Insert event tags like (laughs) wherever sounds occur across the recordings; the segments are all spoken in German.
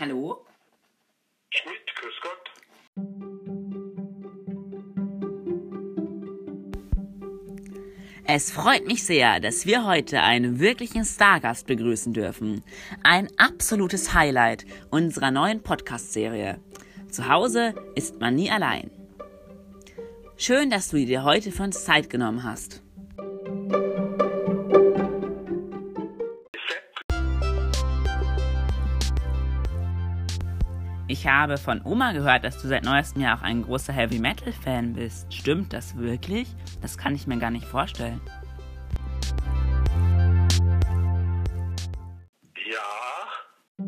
Hallo? Schmidt, grüß Gott. Es freut mich sehr, dass wir heute einen wirklichen Stargast begrüßen dürfen. Ein absolutes Highlight unserer neuen Podcast-Serie. Zu Hause ist man nie allein. Schön, dass du dir heute für uns Zeit genommen hast. Ich habe von Oma gehört, dass du seit neuestem Jahr auch ein großer Heavy Metal Fan bist. Stimmt das wirklich? Das kann ich mir gar nicht vorstellen. Ja,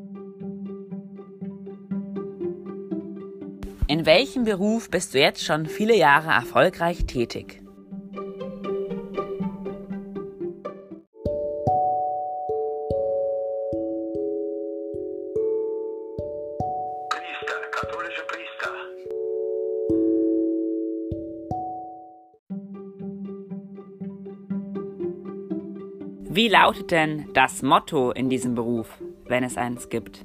In welchem Beruf bist du jetzt schon viele Jahre erfolgreich tätig? Priester, katholischer Priester. Wie lautet denn das Motto in diesem Beruf, wenn es eins gibt? (laughs)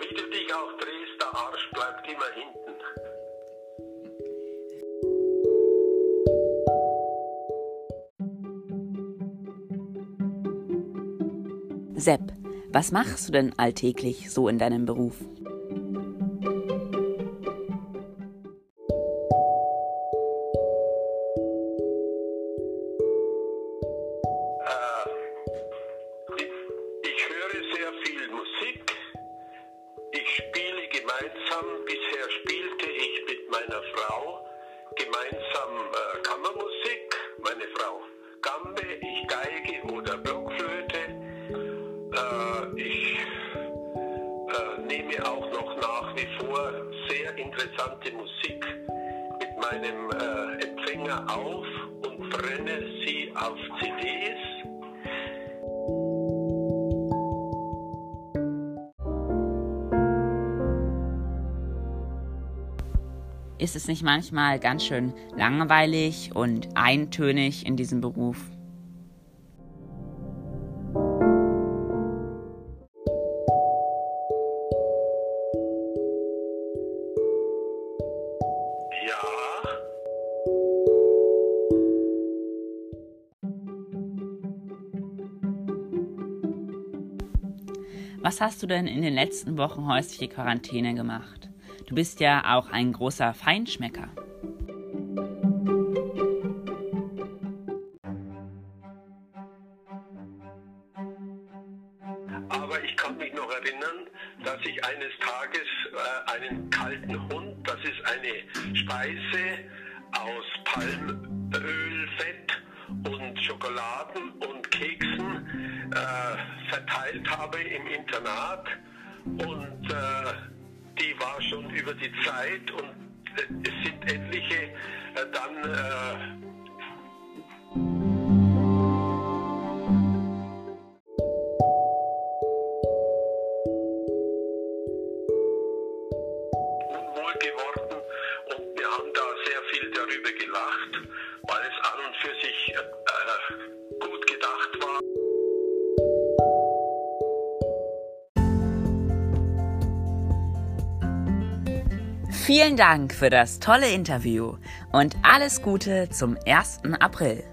Wie du dich auch drehst, der Arsch bleibt immer hinten. Sepp, was machst du denn alltäglich so in deinem Beruf? Ich, ich höre sehr viel Musik. Ich spiele gemeinsam, bisher spielte ich mit meiner Frau gemeinsam Kammermusik. Meine Frau Gambe, ich Geige interessante Musik mit meinem äh, Empfänger auf und brenne sie auf CDs. Ist es nicht manchmal ganz schön langweilig und eintönig in diesem Beruf? Was hast du denn in den letzten Wochen häusliche Quarantäne gemacht? Du bist ja auch ein großer Feinschmecker. aber ich kann mich noch erinnern, dass ich eines Tages äh, einen kalten Hund, das ist eine Speise aus Palmöl, und Schokoladen und Keksen äh, verteilt habe im Internat. Und äh, die war schon über die Zeit und äh, es sind etliche äh, dann für sich äh, gut gedacht war. Vielen Dank für das tolle Interview und alles Gute zum 1. April.